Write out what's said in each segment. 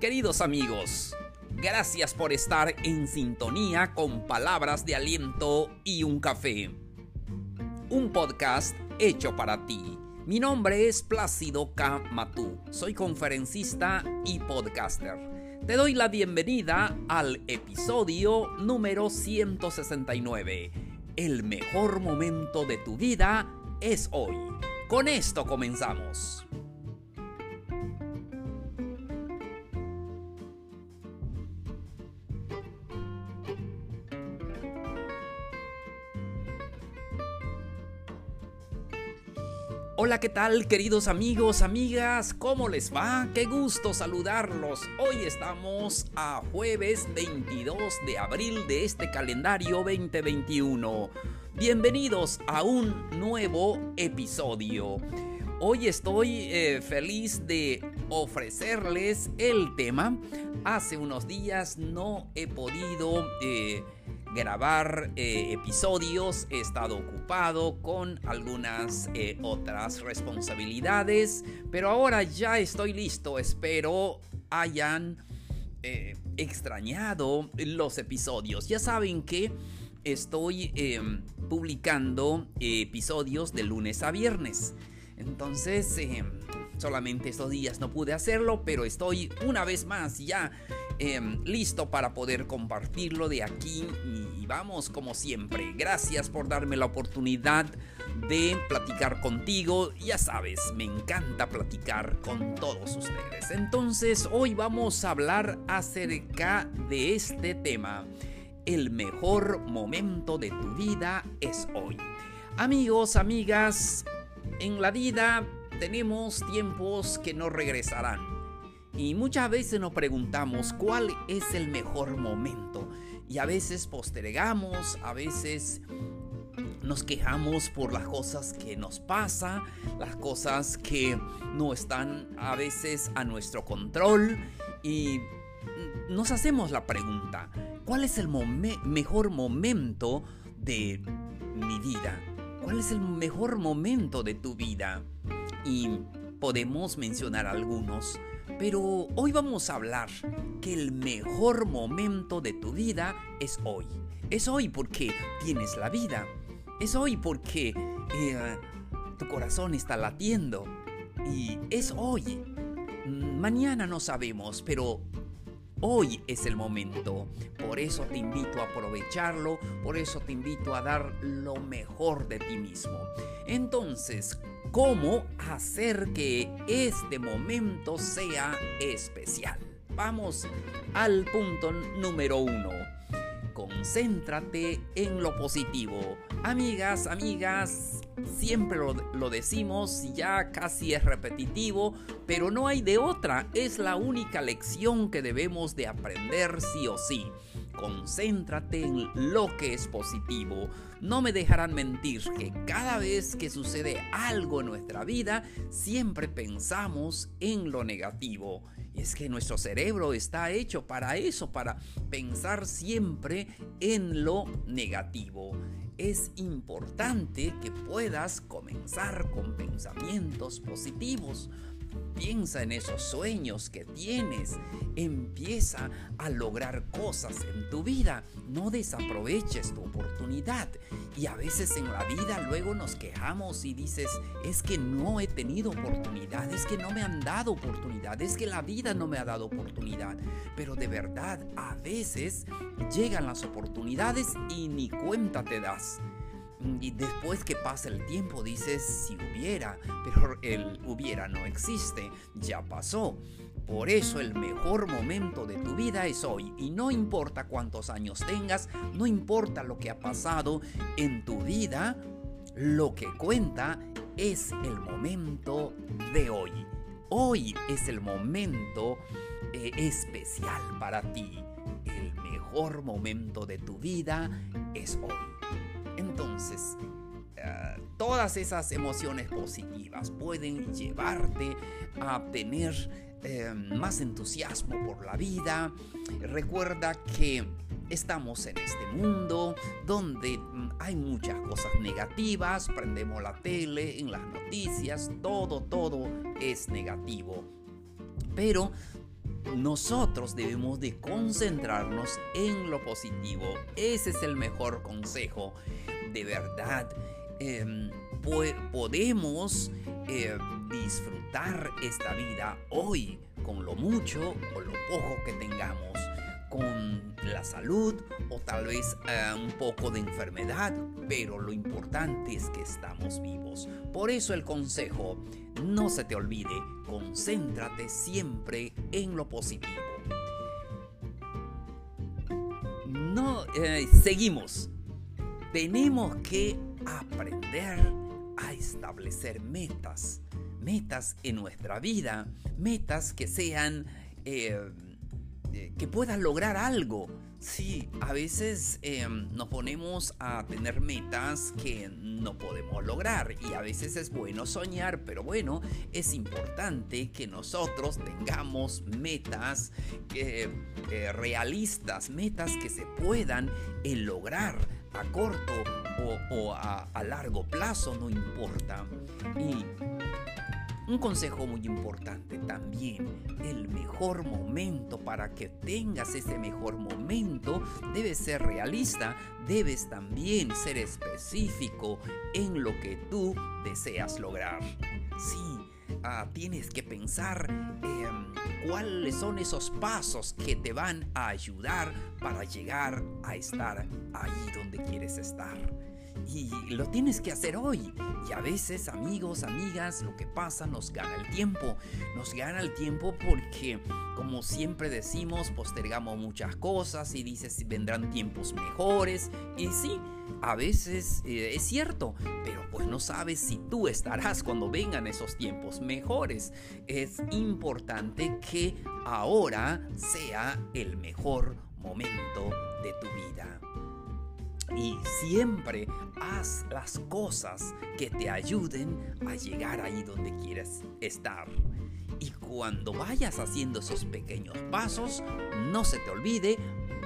Queridos amigos, gracias por estar en sintonía con palabras de aliento y un café. Un podcast hecho para ti. Mi nombre es Plácido K. Matú. Soy conferencista y podcaster. Te doy la bienvenida al episodio número 169. El mejor momento de tu vida es hoy. Con esto comenzamos. Hola, ¿qué tal queridos amigos, amigas? ¿Cómo les va? Qué gusto saludarlos. Hoy estamos a jueves 22 de abril de este calendario 2021. Bienvenidos a un nuevo episodio. Hoy estoy eh, feliz de ofrecerles el tema. Hace unos días no he podido... Eh, grabar eh, episodios, he estado ocupado con algunas eh, otras responsabilidades, pero ahora ya estoy listo, espero hayan eh, extrañado los episodios. Ya saben que estoy em, publicando episodios de lunes a viernes. Entonces, em, solamente estos días no pude hacerlo, pero estoy una vez más ya Em, listo para poder compartirlo de aquí y vamos como siempre. Gracias por darme la oportunidad de platicar contigo. Ya sabes, me encanta platicar con todos ustedes. Entonces hoy vamos a hablar acerca de este tema. El mejor momento de tu vida es hoy. Amigos, amigas, en la vida tenemos tiempos que no regresarán y muchas veces nos preguntamos cuál es el mejor momento. Y a veces postergamos, a veces nos quejamos por las cosas que nos pasa, las cosas que no están a veces a nuestro control y nos hacemos la pregunta, ¿cuál es el mejor momento de mi vida? ¿Cuál es el mejor momento de tu vida? Y podemos mencionar algunos. Pero hoy vamos a hablar que el mejor momento de tu vida es hoy. Es hoy porque tienes la vida. Es hoy porque eh, tu corazón está latiendo. Y es hoy. Mañana no sabemos, pero Hoy es el momento. Por eso te invito a aprovecharlo, por eso te invito a dar lo mejor de ti mismo. Entonces, ¿cómo hacer que este momento sea especial? Vamos al punto número uno. Concéntrate en lo positivo. Amigas, amigas, siempre lo, decimos, ya casi es repetitivo, pero no hay de otra, es la única lección que debemos de aprender sí o sí. Concéntrate en lo que es positivo. No me dejarán mentir que cada vez que sucede algo en nuestra vida, siempre pensamos en lo negativo. Y es que nuestro cerebro está hecho para eso, para pensar siempre en lo negativo es importante que puedas comenzar con pensamientos positivos. Piensa en esos sueños que tienes. Empieza a lograr cosas en tu vida. No desaproveches tu oportunidad. Y a veces en la vida luego nos quejamos y dices, es que no he tenido oportunidad, es que no me han dado oportunidad, es que la vida no me ha dado oportunidad. Pero de verdad, a veces llegan las oportunidades y ni cuenta te das. Y después que pasa el tiempo dices si hubiera, pero el hubiera no existe, ya pasó. Por eso el mejor momento de tu vida es hoy y no importa cuántos años tengas, no importa lo que ha pasado en tu vida, lo que cuenta es el momento de hoy. Hoy es el momento eh, especial para ti. El mejor momento de tu vida es hoy. Entonces, eh, todas esas emociones positivas pueden llevarte a tener eh, más entusiasmo por la vida. Recuerda que estamos en este mundo donde mm, hay muchas cosas negativas, prendemos la tele, en las noticias, todo, todo es negativo. Pero nosotros debemos de concentrarnos en lo positivo. Ese es el mejor consejo. De verdad, em, podemos eh, disfrutar esta vida hoy con lo mucho o lo poco que tengamos con la salud o tal vez eh, un poco de enfermedad, pero lo importante es que estamos vivos. Por eso el consejo, no se te olvide, concéntrate siempre en lo positivo. No, eh, seguimos. Tenemos que aprender a establecer metas, metas en nuestra vida, metas que sean... Eh, que puedas lograr algo. Sí, a veces em, nos ponemos a tener metas que no podemos lograr y a veces es bueno soñar, pero bueno, es importante que nosotros tengamos metas eh, realistas, metas que se puedan eh, lograr a corto o, a, a largo plazo, no importa. Y un consejo muy importante también, el mejor momento para que tengas ese mejor momento debe ser realista, debes también ser específico en lo que tú deseas lograr. Sí, ah, tienes que pensar em, cuáles son esos pasos que te van a ayudar para llegar a estar ahí donde quieres estar y lo tienes que hacer hoy. Y a veces, amigos, amigas, lo que pasa nos gana el tiempo. Nos gana el tiempo porque, como siempre decimos, postergamos muchas cosas y dices vendrán tiempos mejores. Y sí, a veces eh, es cierto, pero pues no sabes si tú estarás cuando vengan esos tiempos mejores. Es importante que ahora sea el mejor momento de tu vida. Y siempre haz las cosas que te ayuden a llegar ahí donde quieres estar. Y cuando vayas haciendo esos pequeños pasos, no se te olvide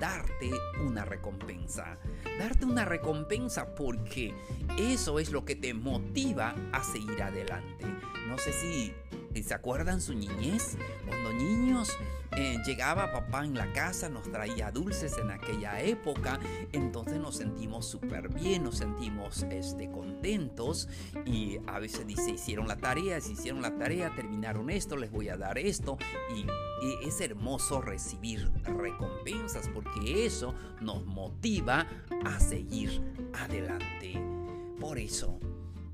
darte una recompensa. Darte una recompensa porque eso es lo que te motiva a seguir adelante. No sé si ¿Se acuerdan su niñez? Cuando niños eh, llegaba papá en la casa, nos traía dulces en aquella época, entonces nos sentimos súper bien, nos sentimos este, contentos y a veces dice, hicieron la tarea, si hicieron la tarea, terminaron esto, les voy a dar esto y es hermoso recibir recompensas porque eso nos motiva a seguir adelante. Por eso,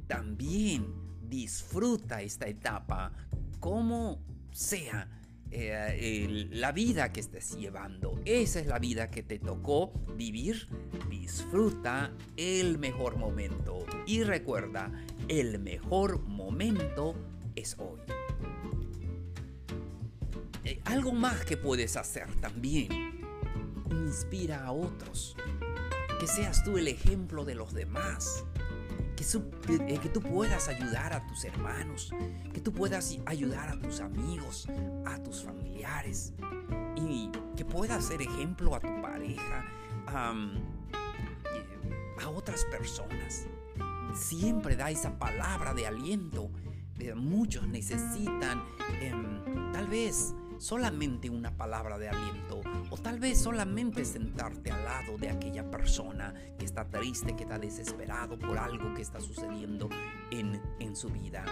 también disfruta esta etapa como sea eh, la vida que estés llevando. Esa es la vida que te tocó vivir. Disfruta el mejor momento. Y recuerda, el mejor momento es hoy. Eh, algo más que puedes hacer también. Inspira a otros. Que seas tú el ejemplo de los demás eh, que, tú puedas ayudar a tus hermanos, que tú puedas ayudar a tus amigos, a tus familiares y que puedas ser ejemplo a tu pareja, a otras personas. Siempre da esa palabra de aliento. Eh, muchos necesitan em, tal vez solamente una palabra de aliento o tal vez solamente sentarte al lado de aquella persona que está triste, que está desesperado por algo que está sucediendo en, en su vida.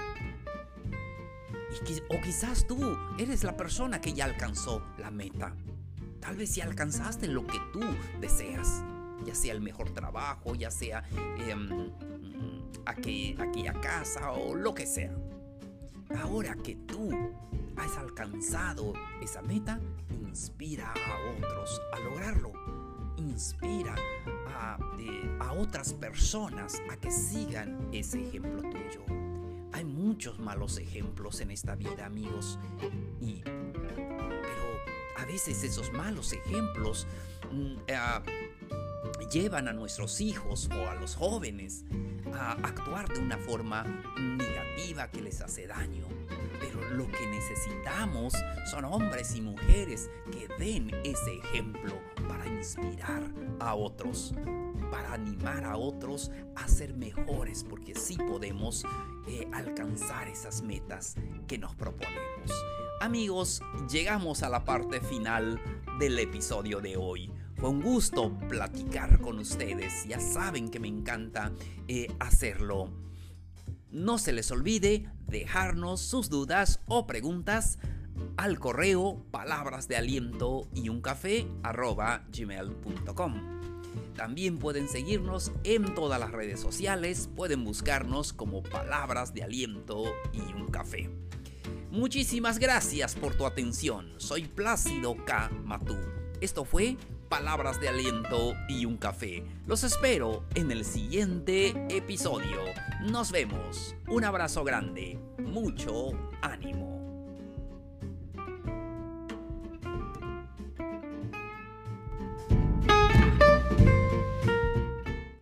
o quizás tú eres la persona que ya alcanzó la meta. Tal vez ya alcanzaste lo que tú deseas, ya sea el mejor trabajo, ya sea eh, aquella casa o lo que sea. Ahora que tú has alcanzado esa meta, inspira a otros a lograrlo. Inspira a, a otras personas a que sigan ese ejemplo tuyo. Hay muchos malos ejemplos en esta vida, amigos. Y, pero a veces esos malos ejemplos mm, eh, llevan a nuestros hijos o a los jóvenes a actuar de una forma negativa que les hace daño. Lo que necesitamos son hombres y mujeres que den ese ejemplo para inspirar a otros, para animar a otros a ser mejores, porque sí podemos eh, alcanzar esas metas que nos proponemos. Amigos, llegamos a la parte final del episodio de hoy. Fue un gusto platicar con ustedes. Ya saben que me encanta eh, hacerlo. No se les olvide dejarnos sus dudas o preguntas al correo palabras de aliento y un café gmail.com. También pueden seguirnos en todas las redes sociales, pueden buscarnos como palabras de aliento y un café. Muchísimas gracias por tu atención. Soy Plácido K. Matú. Esto fue Palabras de Aliento y un Café. Los espero en el siguiente episodio. Nos vemos. Un abrazo grande. Mucho ánimo.